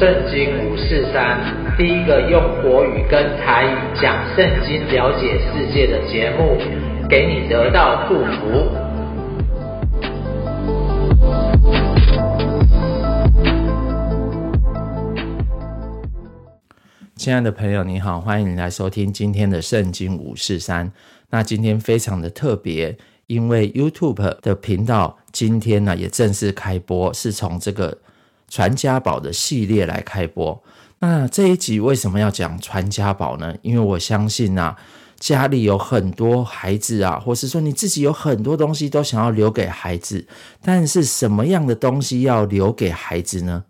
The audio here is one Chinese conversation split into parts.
圣经五四三，第一个用国语跟台语讲圣经、了解世界的节目，给你得到祝福。亲爱的朋友，你好，欢迎你来收听今天的圣经五四三。那今天非常的特别，因为 YouTube 的频道今天呢也正式开播，是从这个。传家宝的系列来开播，那这一集为什么要讲传家宝呢？因为我相信啊，家里有很多孩子啊，或是说你自己有很多东西都想要留给孩子，但是什么样的东西要留给孩子呢？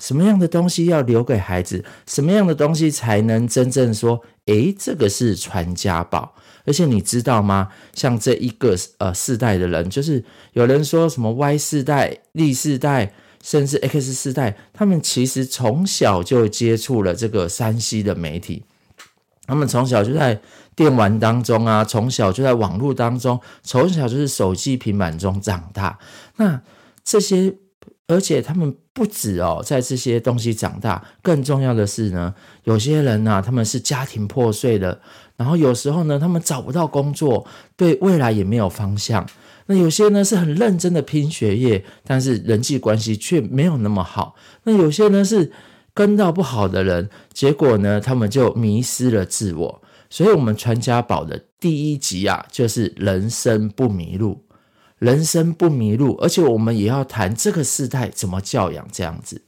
什么样的东西要留给孩子？什么样的东西才能真正说，诶，这个是传家宝？而且你知道吗？像这一个呃世代的人，就是有人说什么 Y 世代、Z 世代。甚至 X 世代，他们其实从小就接触了这个 3C 的媒体，他们从小就在电玩当中啊，从小就在网络当中，从小就是手机、平板中长大。那这些，而且他们不止哦，在这些东西长大，更重要的是呢，有些人呢、啊，他们是家庭破碎的，然后有时候呢，他们找不到工作，对未来也没有方向。那有些呢是很认真的拼学业，但是人际关系却没有那么好。那有些呢是跟到不好的人，结果呢他们就迷失了自我。所以，我们传家宝的第一集啊，就是人生不迷路，人生不迷路。而且，我们也要谈这个世代怎么教养这样子。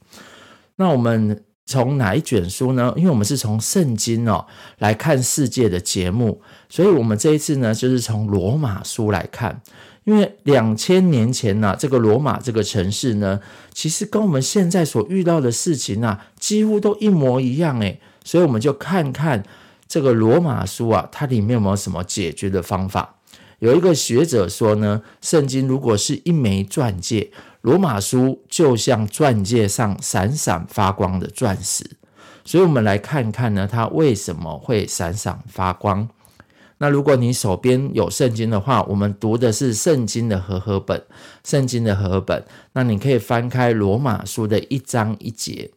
那我们从哪一卷书呢？因为我们是从圣经哦来看世界的节目，所以我们这一次呢就是从罗马书来看。因为两千年前呢、这个罗马这个城市呢，其实跟我们现在所遇到的事情啊，几乎都一模一样诶。所以我们就看看这个罗马书啊，它里面有没有什么解决的方法。有一个学者说呢，圣经如果是一枚钻戒，罗马书就像钻戒上闪闪发光的钻石。所以我们来看看呢，它为什么会闪闪发光。那如果你手边有圣经的话，我们读的是圣经的和合本，圣经的和合本。那你可以翻开罗马书的一章一节，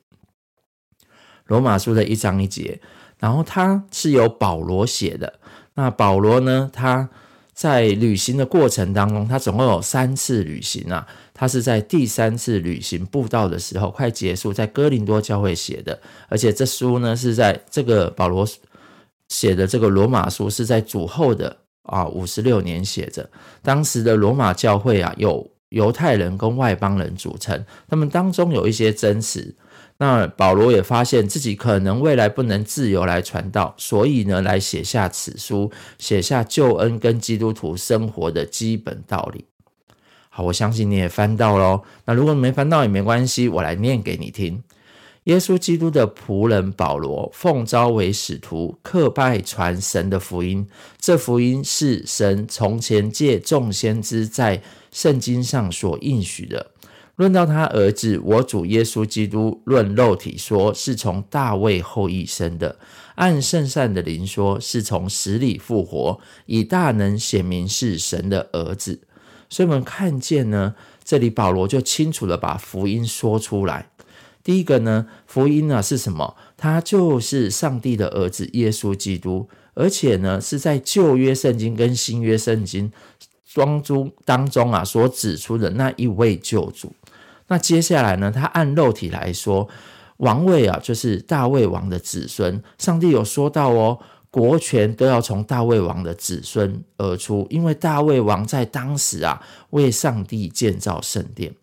罗马书的一章一节，然后它是由保罗写的。那保罗呢，他在旅行的过程当中，他总共有三次旅行啊。他是在第三次旅行布道的时候快结束，在哥林多教会写的，而且这书呢是在这个保罗。写的这个罗马书是在主后的啊五十六年写着。当时的罗马教会啊，有犹太人跟外邦人组成，他们当中有一些争执。那保罗也发现自己可能未来不能自由来传道，所以呢，来写下此书，写下救恩跟基督徒生活的基本道理。好，我相信你也翻到喽。那如果没翻到也没关系，我来念给你听。耶稣基督的仆人保罗，奉召为使徒，刻拜传神的福音。这福音是神从前借众先知在圣经上所应许的。论到他儿子，我主耶稣基督，论肉体说，是从大卫后裔生的；按圣善的灵说，是从死里复活，以大能显明是神的儿子。所以，我们看见呢，这里保罗就清楚地把福音说出来。第一个呢，福音呢是什么？他就是上帝的儿子耶稣基督，而且呢是在旧约圣经跟新约圣经当中当中啊所指出的那一位救主。那接下来呢，他按肉体来说，王位啊就是大卫王的子孙。上帝有说到哦，国权都要从大卫王的子孙而出，因为大卫王在当时啊为上帝建造圣殿。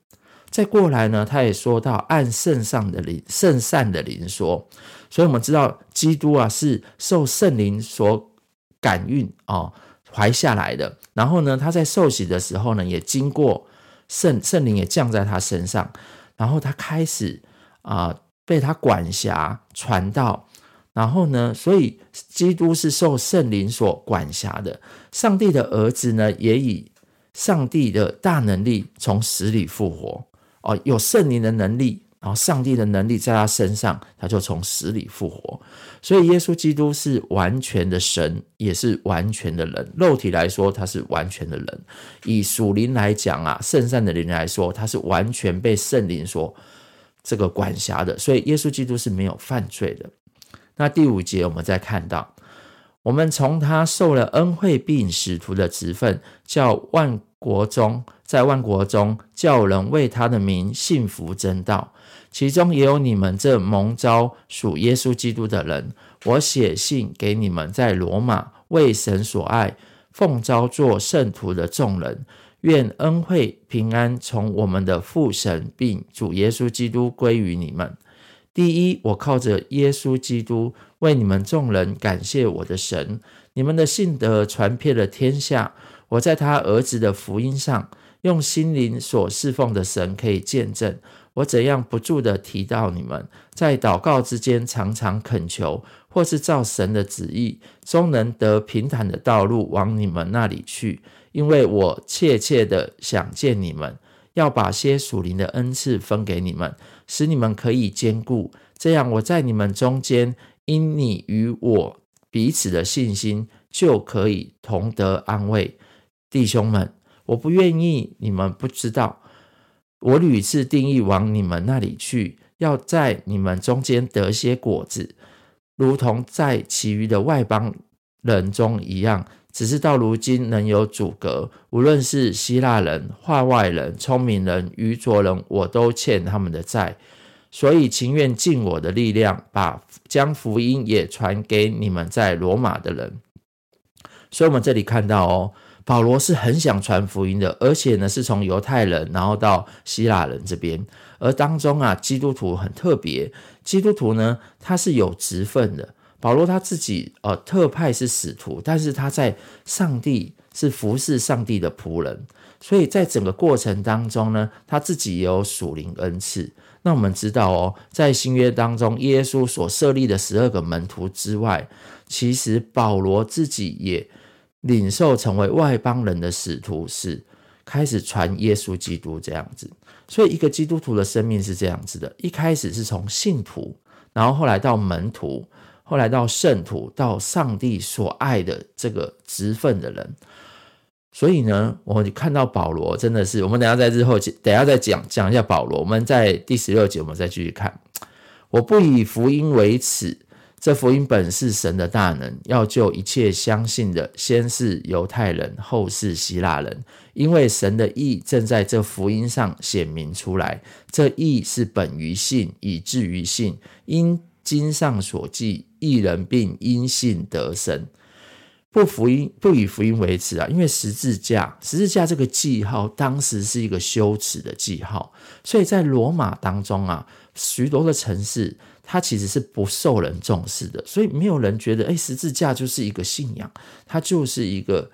再过来呢，他也说到按圣上的灵、圣善的灵说，所以我们知道基督啊是受圣灵所感孕哦怀下来的。然后呢，他在受洗的时候呢，也经过圣圣灵也降在他身上，然后他开始啊、被他管辖传道。然后呢，所以基督是受圣灵所管辖的。上帝的儿子呢，也以上帝的大能力从死里复活。哦，有圣灵的能力，然后上帝的能力在他身上，他就从死里复活。所以耶稣基督是完全的神，也是完全的人。肉体来说，他是完全的人；以属灵来讲啊，圣善的灵来说，他是完全被圣灵所这个管辖的，所以耶稣基督是没有犯罪的。那第五节我们再看到，我们从他受了恩惠并使徒的职分，叫万国中在万国中叫人为他的名信服真道，其中也有你们这蒙召属耶稣基督的人。我写信给你们在罗马为神所爱，奉召做圣徒的众人。愿恩惠平安从我们的父神并主耶稣基督归于你们。第一，我靠着耶稣基督为你们众人感谢我的神。你们的信德传遍了天下。我在他儿子的福音上，用心灵所侍奉的神可以见证。我怎样不住地提到你们，在祷告之间常常恳求，或是照神的旨意，终能得平坦的道路往你们那里去。因为我切切的想见你们，要把些属灵的恩赐分给你们，使你们可以坚固。这样，我在你们中间，因你与我彼此的信心，就可以同得安慰。弟兄们，我不愿意你们不知道，我屡次定义往你们那里去，要在你们中间得些果子，如同在其余的外邦人中一样。只是到如今能有阻隔，无论是希腊人、化外人、聪明人、愚拙人，我都欠他们的债，所以情愿尽我的力量，把将福音也传给你们在罗马的人。所以，我们这里看到哦，保罗是很想传福音的，而且呢，是从犹太人，然后到希腊人这边，而当中啊，基督徒很特别，基督徒呢，他是有职分的。保罗他自己呃特派是使徒，但是他在上帝是服侍上帝的仆人，所以在整个过程当中呢，他自己也有属灵恩赐。那我们知道哦，在新约当中，耶稣所设立的十二个门徒之外，其实保罗自己也领受成为外邦人的使徒，是开始传耶稣基督这样子。所以一个基督徒的生命是这样子的，一开始是从信徒，然后后来到门徒。后来到圣徒，到上帝所爱的这个职分的人，所以呢，我们看到保罗真的是，我们等下在之后，等下再讲讲一下保罗。我们在第十六节，我们再继续看。我不以福音为耻，这福音本是神的大能，要救一切相信的，先是犹太人，后是希腊人，因为神的意正在这福音上显明出来。这意是本于信，以至于信，因。经上所记，义人并因信得生，不福音不以福音为耻啊！因为十字架，十字架这个记号，当时是一个羞耻的记号，所以在罗马当中啊，许多的城市，它其实是不受人重视的，所以没有人觉得，哎，十字架就是一个信仰，它就是一个，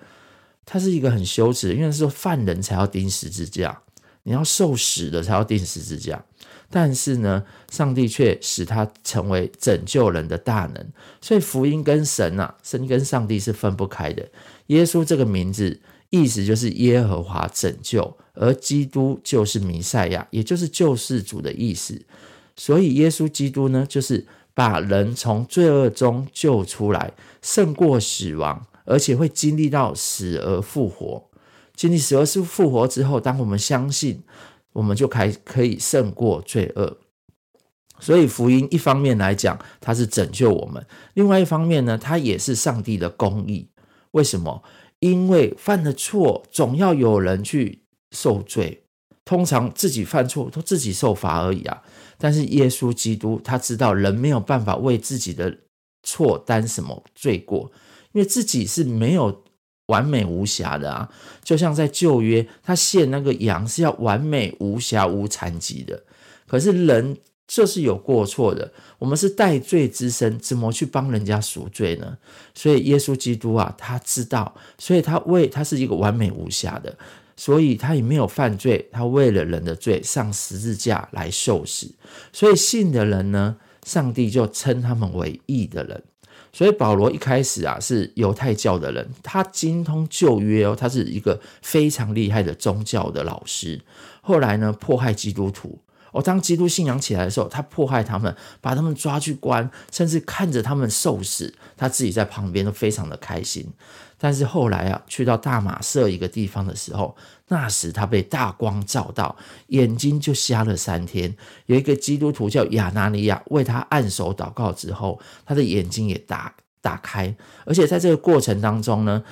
它是一个很羞耻，因为是犯人才要钉十字架，你要受死的才要钉十字架。但是呢，上帝却使他成为拯救人的大能，所以福音跟神啊，神跟上帝是分不开的。耶稣这个名字意思就是耶和华拯救，而基督就是弥赛亚，也就是救世主的意思。所以耶稣基督呢，就是把人从罪恶中救出来，胜过死亡，而且会经历到死而复活。经历死而复活之后，当我们相信。我们就开可以胜过罪恶，所以福音一方面来讲，它是拯救我们；另外一方面呢，它也是上帝的公义。为什么？因为犯了错，总要有人去受罪。通常自己犯错都自己受罚而已啊。但是耶稣基督他知道人没有办法为自己的错担什么罪过，因为自己是没有。完美无瑕的啊，就像在旧约，他献那个羊是要完美无瑕无残疾的。可是人就是有过错的，我们是带罪之身，怎么去帮人家赎罪呢？所以耶稣基督啊，他知道，所以他为他是一个完美无瑕的，所以他也没有犯罪，他为了人的罪上十字架来受死。所以信的人呢，上帝就称他们为义的人。所以保罗一开始啊是犹太教的人，他精通旧约哦，他是一个非常厉害的宗教的老师。后来呢，迫害基督徒哦，当基督信仰起来的时候，他迫害他们，把他们抓去关，甚至看着他们受死，他自己在旁边都非常的开心。但是后来啊，去到大马色一个地方的时候，那时他被大光照到，眼睛就瞎了三天。有一个基督徒叫亚拿尼亚，为他按手祷告之后，他的眼睛也打打开。而且在这个过程当中呢，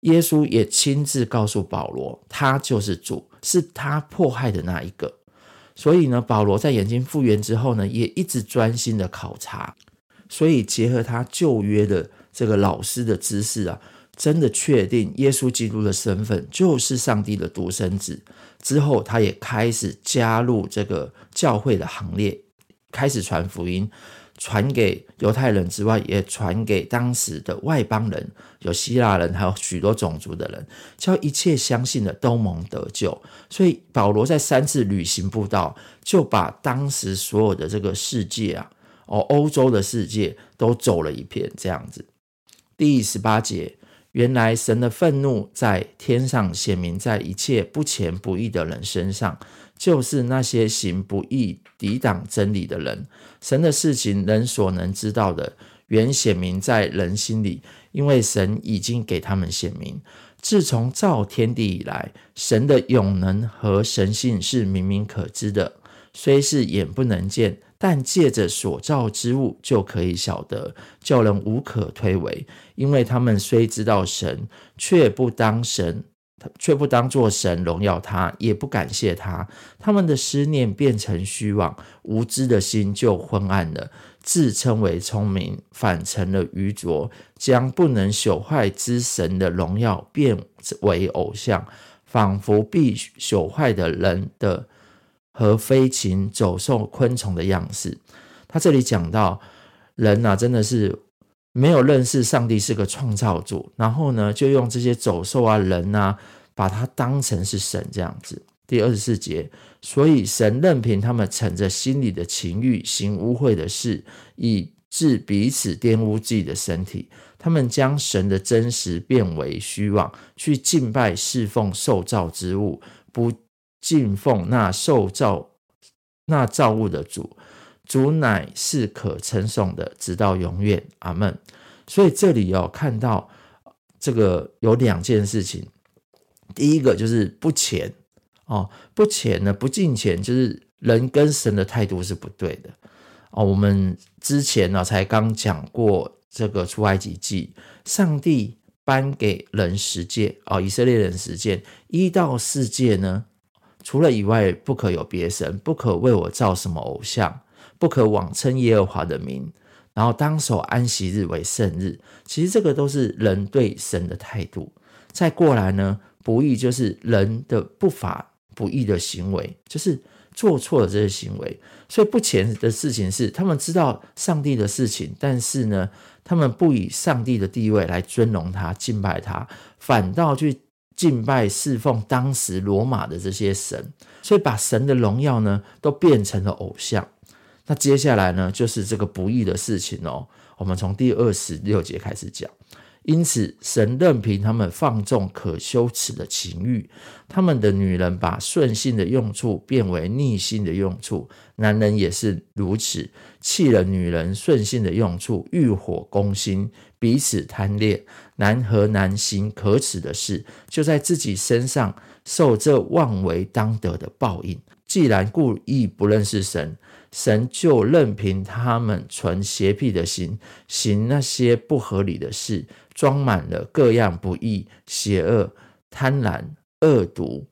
耶稣也亲自告诉保罗，他就是主，是他迫害的那一个。所以呢，保罗在眼睛复原之后呢，也一直专心的考察。所以结合他旧约的这个老师的知识啊。真的确定耶稣基督的身份就是上帝的独生子之后，他也开始加入这个教会的行列，开始传福音，传给犹太人之外，也传给当时的外邦人，有希腊人，还有许多种族的人，叫一切相信的都蒙得救。所以保罗在三次旅行布道，就把当时所有的这个世界啊，哦，欧洲的世界都走了一遍，这样子。第十八节。原来神的愤怒在天上显明在一切不虔不义的人身上，就是那些行不义、抵挡真理的人。神的事情，人所能知道的，原显明在人心里，因为神已经给他们显明。自从造天地以来，神的永能和神性是明明可知的，虽是眼不能见。但借着所造之物就可以晓得，叫人无可推诿，因为他们虽知道神，却不当神，却不当作神荣耀他，也不感谢他。他们的思念变成虚妄，无知的心就昏暗了。自称为聪明，反成了愚拙，将不能朽坏之神的荣耀变为偶像，仿佛必朽坏的人的。和飞禽走兽、昆虫的样式，他这里讲到人啊，真的是没有认识上帝是个创造主，然后呢，就用这些走兽啊、人啊，把它当成是神这样子。第二十四节，所以神任凭他们逞着心里的情欲行污秽的事，以致彼此玷污自己的身体。他们将神的真实变为虚妄，去敬拜侍奉受造之物，不。敬奉那受造、那造物的主，主乃是可称颂的，直到永远。阿门。所以这里有看到这个有两件事情，第一个就是不虔哦，不虔呢，不敬虔，就是人跟神的态度是不对的哦。我们之前呢才刚讲过这个出埃及记，上帝颁给人十诫哦，以色列人十诫一到四诫呢。除了以外，不可有别神，不可为我造什么偶像，不可妄称耶和华的名，然后当守安息日为圣日。其实这个都是人对神的态度。再过来呢，不义就是人的不法不义的行为，就是做错了这些行为。所以不虔的事情是，他们知道上帝的事情，但是呢，他们不以上帝的地位来尊荣他、敬拜他，反倒去。敬拜侍奉当时罗马的这些神，所以把神的荣耀呢都变成了偶像。那接下来呢就是这个不义的事情哦。我们从第二十六节开始讲。因此，神任凭他们放纵可羞耻的情欲，他们的女人把顺性的用处变为逆性的用处，男人也是如此，弃了女人顺性的用处，欲火攻心，彼此贪恋，男和男行可耻的事，就在自己身上受这妄为当得的报应。既然故意不认识神。神就任凭他们存邪僻的心，行那些不合理的事，装满了各样不义、邪恶、贪婪、恶毒，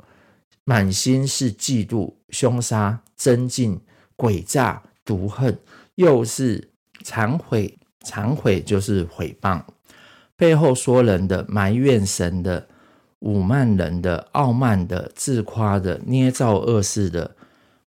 满心是嫉妒、凶杀、争竞、诡诈、毒恨，又是谗毁。谗毁就是毁谤，背后说人的、埋怨神的、侮慢人的、傲慢的、自夸的、捏造恶事的。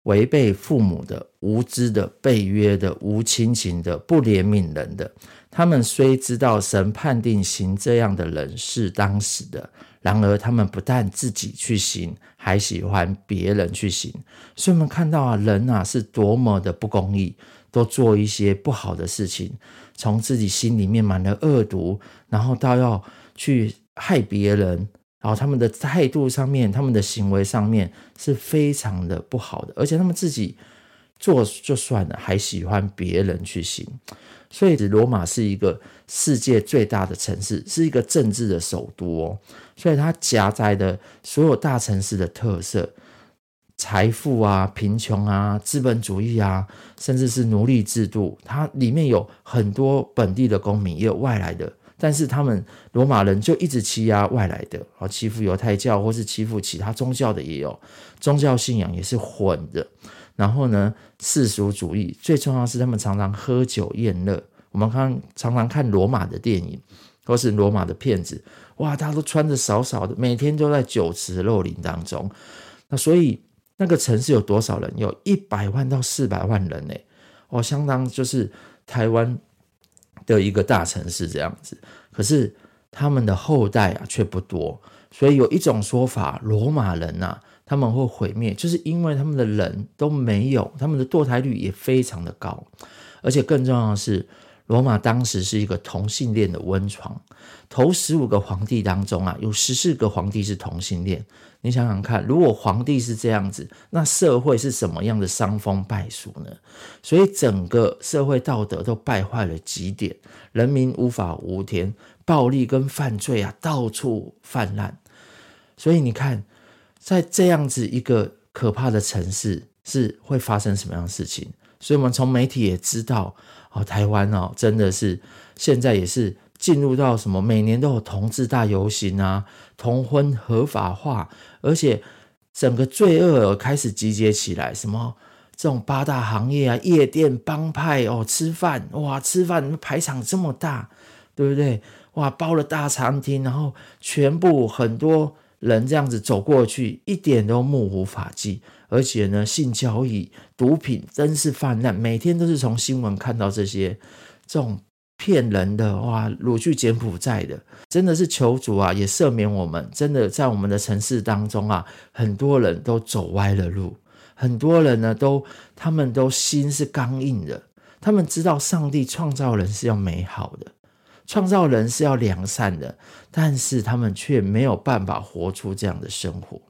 违背父母的、无知的、背约的、无亲情的、不怜悯人的，他们虽知道神判定行这样的人是当时的，然而他们不但自己去行，还喜欢别人去行。所以我们看到啊，人啊是多么的不公义，都做一些不好的事情，从自己心里面满了恶毒，然后到要去害别人。然后他们的态度上面，他们的行为上面是非常的不好的，而且他们自己做就算了，还喜欢别人去行。所以，罗马是一个世界最大的城市，是一个政治的首都哦。所以，它夹杂的所有大城市的特色，财富啊、贫穷啊、资本主义啊，甚至是奴隶制度，它里面有很多本地的公民，也有外来的。但是，他们罗马人就一直欺压外来的，啊，欺负犹太教，或是欺负其他宗教的也有，宗教信仰也是混的。然后呢，世俗主义最重要是他们常常喝酒宴乐。我们看常常看罗马的电影，或是罗马的片子，哇，大家都穿着少少的，每天都在酒池肉林当中。那所以那个城市有多少人？有一百万到四百万人呢，哦，相当就是台湾的一个大城市这样子。可是他们的后代啊却不多，所以有一种说法，罗马人呐。他们会毁灭，就是因为他们的人都没有，他们的堕胎率也非常的高，而且更重要的是，罗马当时是一个同性恋的温床，头十五个皇帝当中啊，有十四个皇帝是同性恋。你想想看，如果皇帝是这样子，那社会是什么样的伤风败俗呢？所以整个社会道德都败坏了极点，人民无法无天，暴力跟犯罪啊到处泛滥。所以你看。在这样子一个可怕的城市，是会发生什么样的事情？所以，我们从媒体也知道，哦，台湾哦，真的是现在也是进入到什么，每年都有同志大游行啊，同婚合法化，而且整个罪恶开始集结起来，什么这种八大行业啊，夜店帮派哦，吃饭哇，吃饭排场这么大，对不对？哇，包了大餐厅，然后全部很多。人这样子走过去，一点都目无法纪，而且呢，性交易、毒品真是泛滥，每天都是从新闻看到这些这种骗人的哇，掳去柬埔寨的，真的是求主啊，也赦免我们。真的在我们的城市当中啊，很多人都走歪了路，很多人呢都他们都心是刚硬的，他们知道上帝创造人是要美好的。创造人是要良善的，但是他们却没有办法活出这样的生活。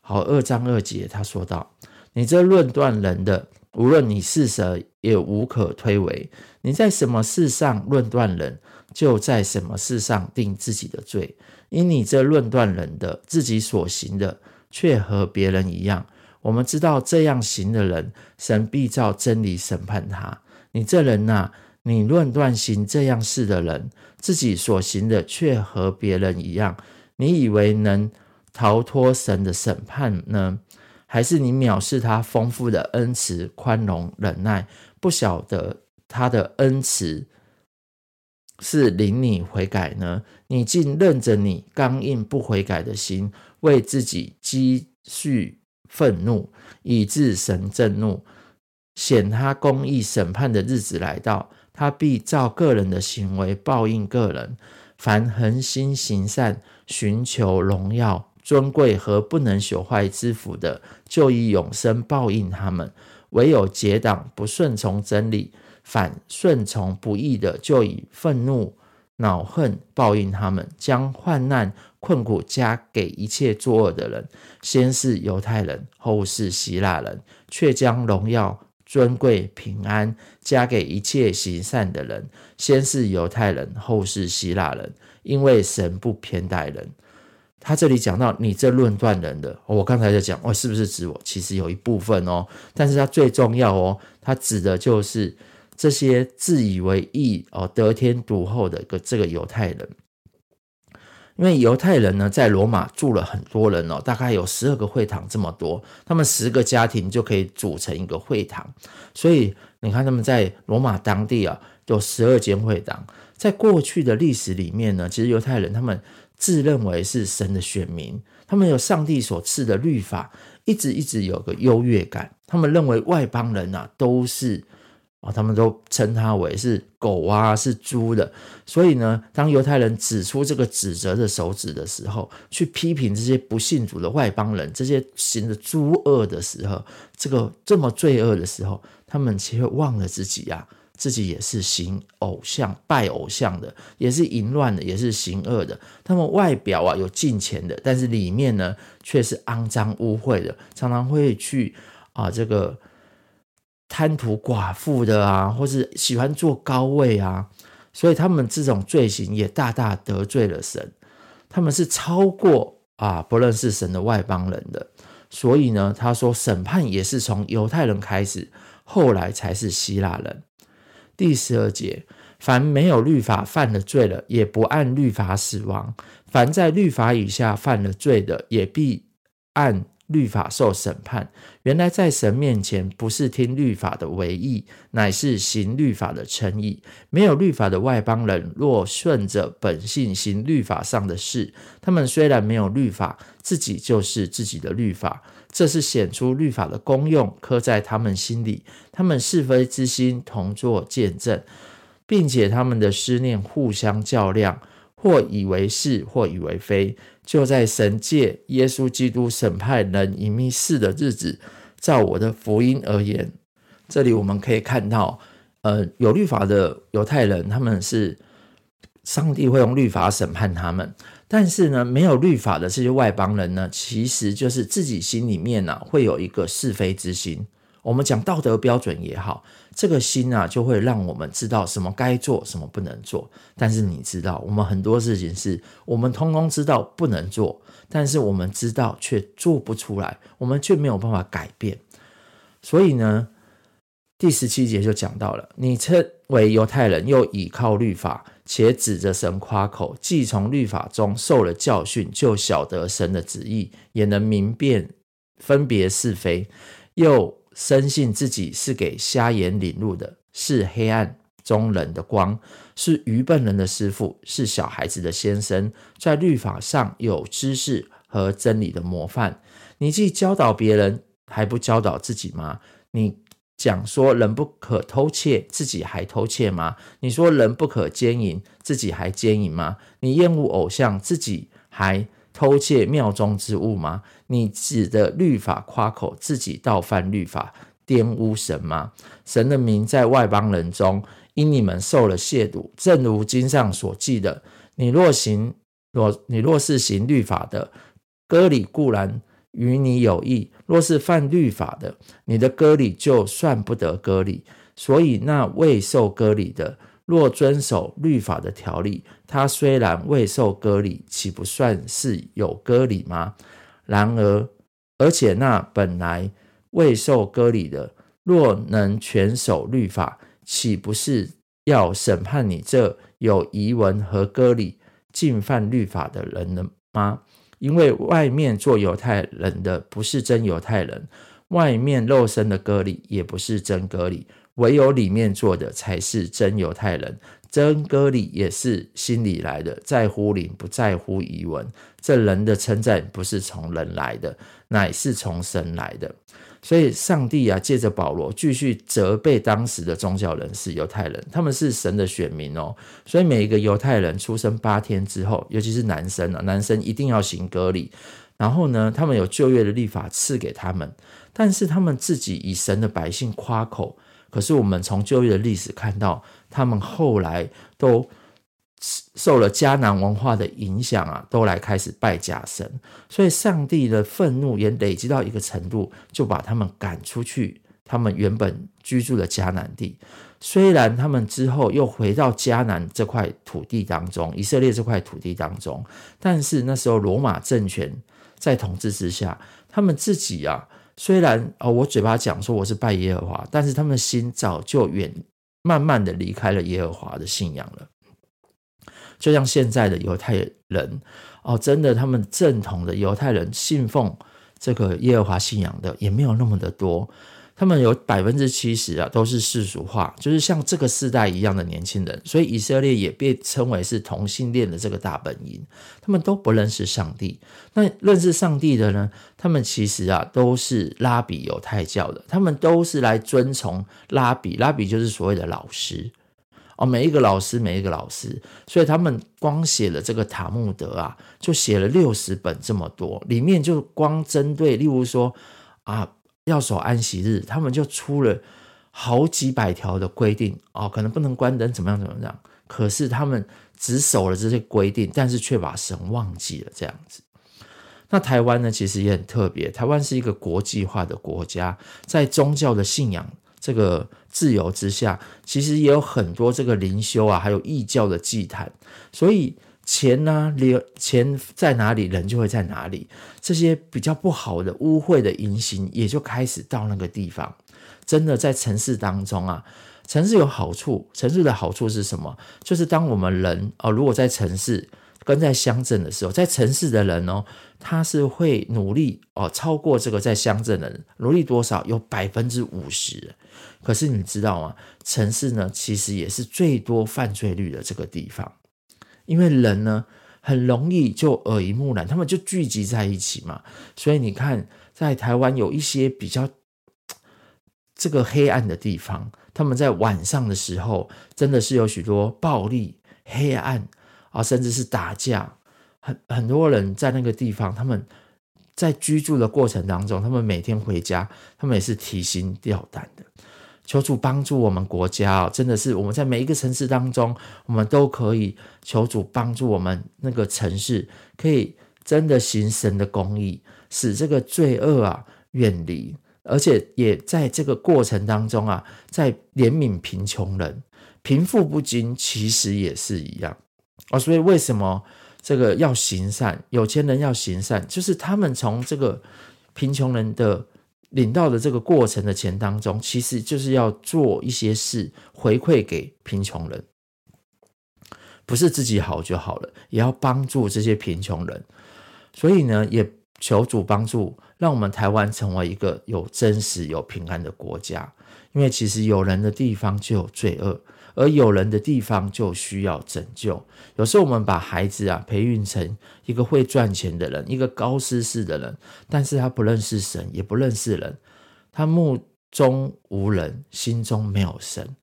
好，二章二节他说道：“你这论断人的，无论你是谁，也无可推诿。你在什么事上论断人，就在什么事上定自己的罪。因你这论断人的，自己所行的，却和别人一样。我们知道这样行的人，神必照真理审判他。你这人呐、”你论断行这样事的人，自己所行的却和别人一样，你以为能逃脱神的审判呢？还是你藐视他丰富的恩慈、宽容、忍耐，不晓得他的恩慈是领你悔改呢？你竟任着你刚硬不悔改的心，为自己积蓄愤怒，以致神震怒，显他公义审判的日子来到。他必照个人的行为报应个人。凡恒心行善、寻求荣耀、尊贵和不能朽坏之福的，就以永生报应他们；唯有结党不顺从真理、反顺从不义的，就以愤怒、恼恨报应他们。将患难困苦加给一切作恶的人，先是犹太人，后是希腊人，却将荣耀。尊贵平安加给一切行善的人，先是犹太人，后是希腊人，因为神不偏待人。他这里讲到你这论断人的，我刚才在讲，哦，是不是指我？其实有一部分哦，但是他最重要哦，他指的就是这些自以为义哦，得天独厚的个这个犹太人。因为犹太人呢，在罗马住了很多人哦，大概有十二个会堂这么多，他们十个家庭就可以组成一个会堂，所以你看他们在罗马当地啊，有十二间会堂。在过去的历史里面呢，其实犹太人他们自认为是神的选民，他们有上帝所赐的律法，一直一直有个优越感，他们认为外邦人啊都是。啊，他们都称他为是狗啊，是猪的。所以呢，当犹太人指出这个指责的手指的时候，去批评这些不信主的外邦人，这些行的诸恶的时候，这个这么罪恶的时候，他们却忘了自己呀、啊，自己也是行偶像、拜偶像的，也是淫乱的，也是行恶的。他们外表啊有敬虔的，但是里面呢却是肮脏污秽的，常常会去啊这个。贪图寡妇的啊，或是喜欢坐高位啊，所以他们这种罪行也大大得罪了神。他们是超过啊不认识神的外邦人的，所以呢，他说审判也是从犹太人开始，后来才是希腊人。第十二节，凡没有律法犯了罪了，也不按律法死亡；凡在律法以下犯了罪的，也必按律法受审判。原来在神面前，不是听律法的唯义，乃是行律法的诚意。没有律法的外邦人，若顺着本性行律法上的事，他们虽然没有律法，自己就是自己的律法。这是显出律法的功用，刻在他们心里。他们是非之心同作见证，并且他们的思念互相较量，或以为是，或以为非。就在神借耶稣基督审判人隐秘事的日子，照我的福音而言，这里我们可以看到，呃，有律法的犹太人，他们是上帝会用律法审判他们。但是呢，没有律法的这些外邦人呢，其实就是自己心里面呢、啊、会有一个是非之心。我们讲道德标准也好，这个心啊就会让我们知道什么该做，什么不能做。但是你知道，我们很多事情是我们通通知道不能做，但是我们知道却做不出来，我们却没有办法改变。所以呢，第十七节就讲到了，你称为犹太人，又倚靠律法。且指着神夸口，既从律法中受了教训，就晓得神的旨意，也能明辨分别是非，又深信自己是给瞎眼领路的，是黑暗中人的光，是愚笨人的师傅，是小孩子的先生，在律法上有知识和真理的模范。你既教导别人，还不教导自己吗？你。讲说人不可偷窃，自己还偷窃吗？你说人不可奸淫，自己还奸淫吗？你厌恶偶像，自己还偷窃庙中之物吗？你指着律法夸口，自己倒犯律法，玷污神吗？神的名在外邦人中，因你们受了亵渎，正如经上所记的：你若行，若你若是行律法的，割礼固然。与你有益，若是犯律法的，你的割礼就算不得割礼。所以那未受割礼的，若遵守律法的条例，他虽然未受割礼，岂不算是有割礼吗？然而，而且那本来未受割礼的，若能全守律法，岂不是要审判你这有遗文和割礼、尽犯律法的人了吗？因为外面做犹太人的不是真犹太人，外面肉身的割礼也不是真割礼，唯有里面做的才是真犹太人。真割礼也是心里来的，在乎灵，不在乎仪文。这人的称赞不是从人来的，乃是从神来的。所以，上帝啊，借着保罗继续责备当时的宗教人士，犹太人，他们是神的选民哦。所以，每一个犹太人出生八天之后，尤其是男生啊，男生一定要行割礼。然后呢，他们有旧约的律法赐给他们，但是他们自己以神的百姓夸口。可是，我们从旧约的历史看到，他们后来都。受了迦南文化的影响啊，都来开始拜假神，所以上帝的愤怒也累积到一个程度，就把他们赶出去，他们原本居住的迦南地。虽然他们之后又回到迦南这块土地当中，以色列这块土地当中，但是那时候罗马政权在统治之下，他们自己啊，虽然哦，我嘴巴讲说我是拜耶和华，但是他们的心早就远，慢慢的离开了耶和华的信仰了。就像现在的犹太人哦，真的，他们正统的犹太人信奉这个耶和华信仰的也没有那么的多。他们有百分之七十啊，都是世俗化，就是像这个世代一样的年轻人。所以以色列也被称为是同性恋的这个大本营。他们都不认识上帝。那认识上帝的呢？他们其实啊，都是拉比犹太教的。他们都是来遵从拉比，拉比就是所谓的老师。哦，每一个老师，每一个老师，所以他们光写了这个塔木德啊，就写了六十本这么多，里面就光针对，例如说啊，要守安息日，他们就出了好几百条的规定哦，可能不能关灯，怎么样怎么样。可是他们只守了这些规定，但是却把神忘记了这样子。那台湾呢，其实也很特别，台湾是一个国际化的国家，在宗教的信仰。这个自由之下，其实也有很多这个灵修啊，还有异教的祭坛。所以钱呢、啊，流钱在哪里，人就会在哪里。这些比较不好的污秽的淫行，也就开始到那个地方。真的在城市当中啊，城市有好处。城市的好处是什么？就是当我们人哦，如果在城市跟在乡镇的时候，在城市的人哦，他是会努力哦，超过这个在乡镇的人努力多少？有百分之五十。可是你知道吗？城市呢，其实也是最多犯罪率的这个地方，因为人呢很容易就耳濡目染，他们就聚集在一起嘛。所以你看，在台湾有一些比较。这个黑暗的地方，他们在晚上的时候，真的是有许多暴力、黑暗啊，甚至是打架。很很多人在那个地方，他们在居住的过程当中，他们每天回家，他们也是提心吊胆的。求主帮助我们国家哦，真的是我们在每一个城市当中，我们都可以求主帮助我们那个城市，可以真的行神的公义，使这个罪恶啊远离。而且也在这个过程当中啊，在怜悯贫穷人，贫富不均，其实也是一样啊。所以为什么这个要行善？有钱人要行善，就是他们从这个贫穷人的领到的这个过程的钱当中，其实就是要做一些事回馈给贫穷人，不是自己好就好了，也要帮助这些贫穷人。所以呢，也。求主帮助，让我们台湾成为一个有真实、有平安的国家。因为其实有人的地方就有罪恶，而有人的地方就需要拯救。有时候我们把孩子啊培育成一个会赚钱的人，一个高知识的人，但是他不认识神，也不认识人，他目中无人，心中没有神，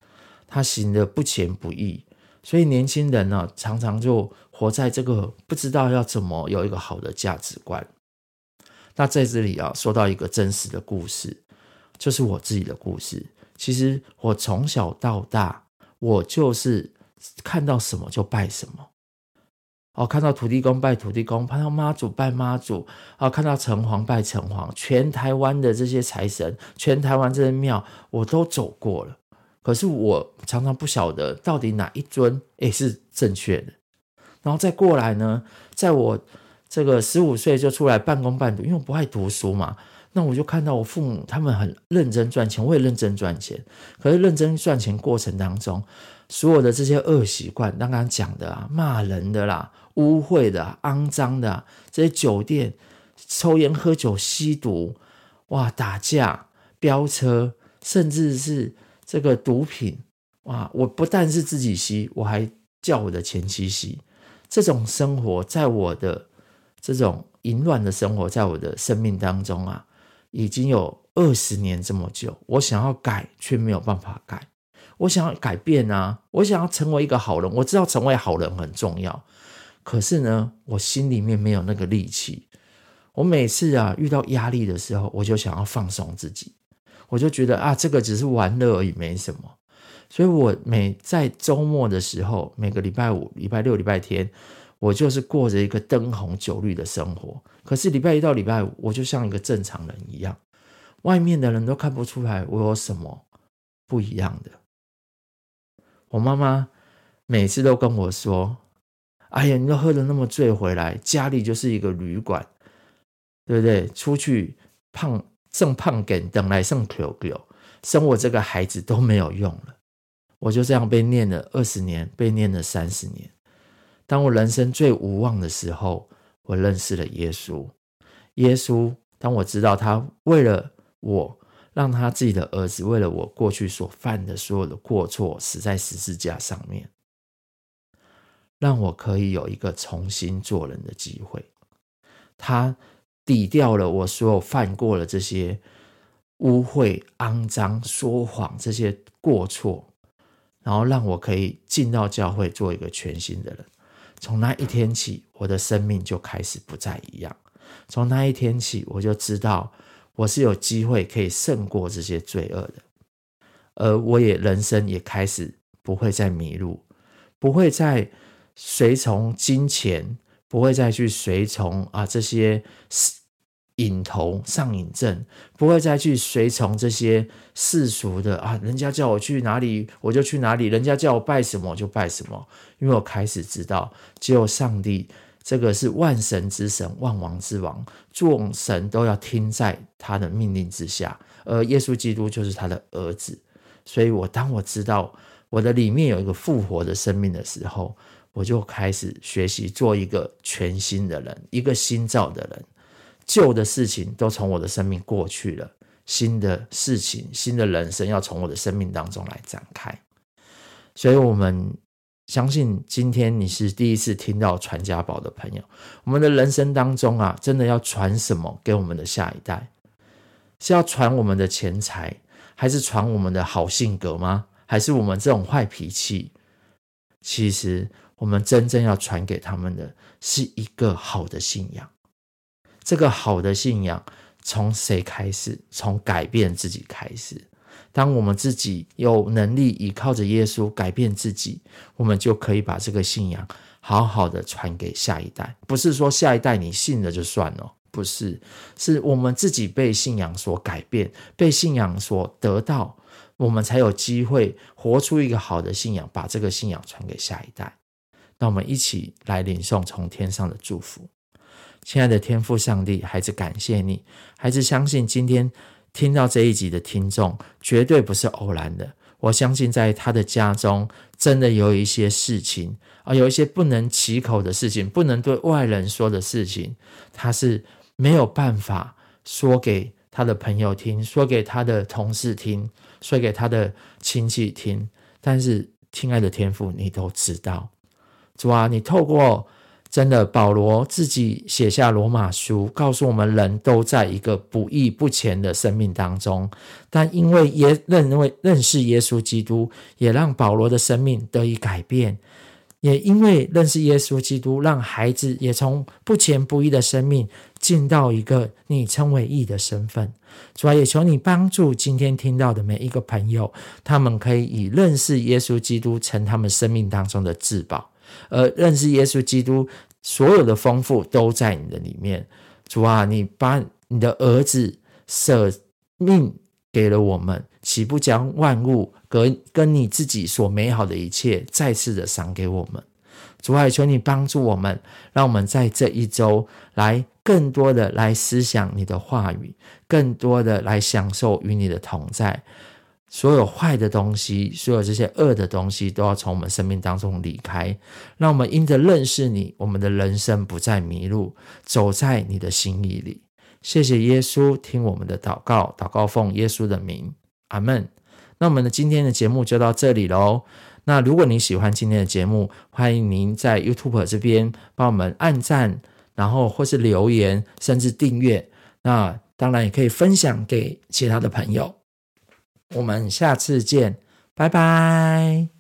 他行的不前不义，所以年轻人呢、常常就活在这个不知道要怎么有一个好的价值观。那在这里啊，说到一个真实的故事，就是我自己的故事。其实我从小到大，我就是看到什么就拜什么。哦，看到土地公拜土地公，看到妈祖拜妈祖，哦，看到城隍拜城隍，全台湾的这些财神，全台湾这些庙，我都走过了。可是我常常不晓得到底哪一尊也是正确的。然后再过来呢，在我。这个十五岁就出来半工半读，因为我不爱读书嘛。那我就看到我父母他们很认真赚钱，我也认真赚钱。可是认真赚钱过程当中，所有的这些恶习惯，刚刚讲的啊，骂人的啦，污秽的、肮脏的、这些酒店抽烟喝酒吸毒，哇，打架飙车，甚至是这个毒品，哇，我不但是自己吸，我还叫我的前妻吸。这种生活在我的。这种淫乱的生活，在我的生命当中啊，已经有二十年这么久。我想要改，却没有办法改。我想要改变啊，我想要成为一个好人。我知道成为好人很重要，可是呢，我心里面没有那个力气。我每次啊遇到压力的时候，我就想要放松自己，我就觉得啊，这个只是玩乐而已，没什么。所以我每在周末的时候，每个礼拜五、礼拜六、礼拜天。我就是过着一个灯红酒绿的生活，可是礼拜一到礼拜五，我就像一个正常人一样，外面的人都看不出来我有什么不一样的。我妈妈每次都跟我说：“哎呀，你都喝的那么醉回来，家里就是一个旅馆，对不对？出去胖剩胖点，等来剩 QQ，生我这个孩子都没有用了。”我就这样被念了二十年，被念了三十年。当我人生最无望的时候，我认识了耶稣。耶稣，当我知道他为了我，让他自己的儿子为了我过去所犯的所有的过错，死在十字架上面，让我可以有一个重新做人的机会。他抵掉了我所有犯过的这些污秽、肮脏、说谎这些过错，然后让我可以进到教会，做一个全新的人。从那一天起，我的生命就开始不再一样。从那一天起，我就知道我是有机会可以胜过这些罪恶的，而我也人生也开始不会再迷路，不会再随从金钱，不会再去随从啊这些瘾头上瘾症，不会再去随从这些世俗的啊，人家叫我去哪里我就去哪里，人家叫我拜什么我就拜什么，因为我开始知道，只有上帝这个是万神之神、万王之王，众神都要听在他的命令之下，而耶稣基督就是他的儿子，所以我当我知道我的里面有一个复活的生命的时候，我就开始学习做一个全新的人，一个新造的人。旧的事情都从我的生命过去了，新的事情、新的人生要从我的生命当中来展开。所以，我们相信今天你是第一次听到传家宝的朋友，我们的人生当中啊，真的要传什么给我们的下一代？是要传我们的钱财，还是传我们的好性格吗？还是我们这种坏脾气？其实。我们真正要传给他们的是一个好的信仰。这个好的信仰从谁开始？从改变自己开始。当我们自己有能力依靠着耶稣改变自己，我们就可以把这个信仰好好的传给下一代。不是说下一代你信了就算了，不是，是我们自己被信仰所改变，被信仰所得到，我们才有机会活出一个好的信仰，把这个信仰传给下一代。让我们一起来领诵从天上的祝福，亲爱的天父上帝，孩子感谢你，孩子相信今天听到这一集的听众绝对不是偶然的。我相信在他的家中真的有一些事情啊，有一些不能启口的事情，不能对外人说的事情，他是没有办法说给他的朋友听，说给他的同事听，说给他的亲戚听。但是，亲爱的天父，你都知道。主啊，你透过真的保罗自己写下罗马书，告诉我们人都在一个不义不前的生命当中，但因为也认为认识耶稣基督，也让保罗的生命得以改变，也因为认识耶稣基督，让孩子也从不前不义的生命进到一个你称为义的身份。主啊，也求你帮助今天听到的每一个朋友，他们可以以认识耶稣基督成他们生命当中的至宝。而认识耶稣基督，所有的丰富都在你的里面。主啊，你把你的儿子舍命给了我们，岂不将万物跟跟你自己所美好的一切再次的赏给我们？主啊，求你帮助我们，让我们在这一周来更多的来思想你的话语，更多的来享受与你的同在。所有坏的东西，所有这些恶的东西，都要从我们生命当中离开。让我们因着认识你，我们的人生不再迷路，走在你的心意里。谢谢耶稣，听我们的祷告，祷告奉耶稣的名，阿门。那我们的今天的节目就到这里喽。那如果你喜欢今天的节目，欢迎您在 YouTube 这边帮我们按赞，然后或是留言，甚至订阅。那当然也可以分享给其他的朋友。我们下次见，拜拜。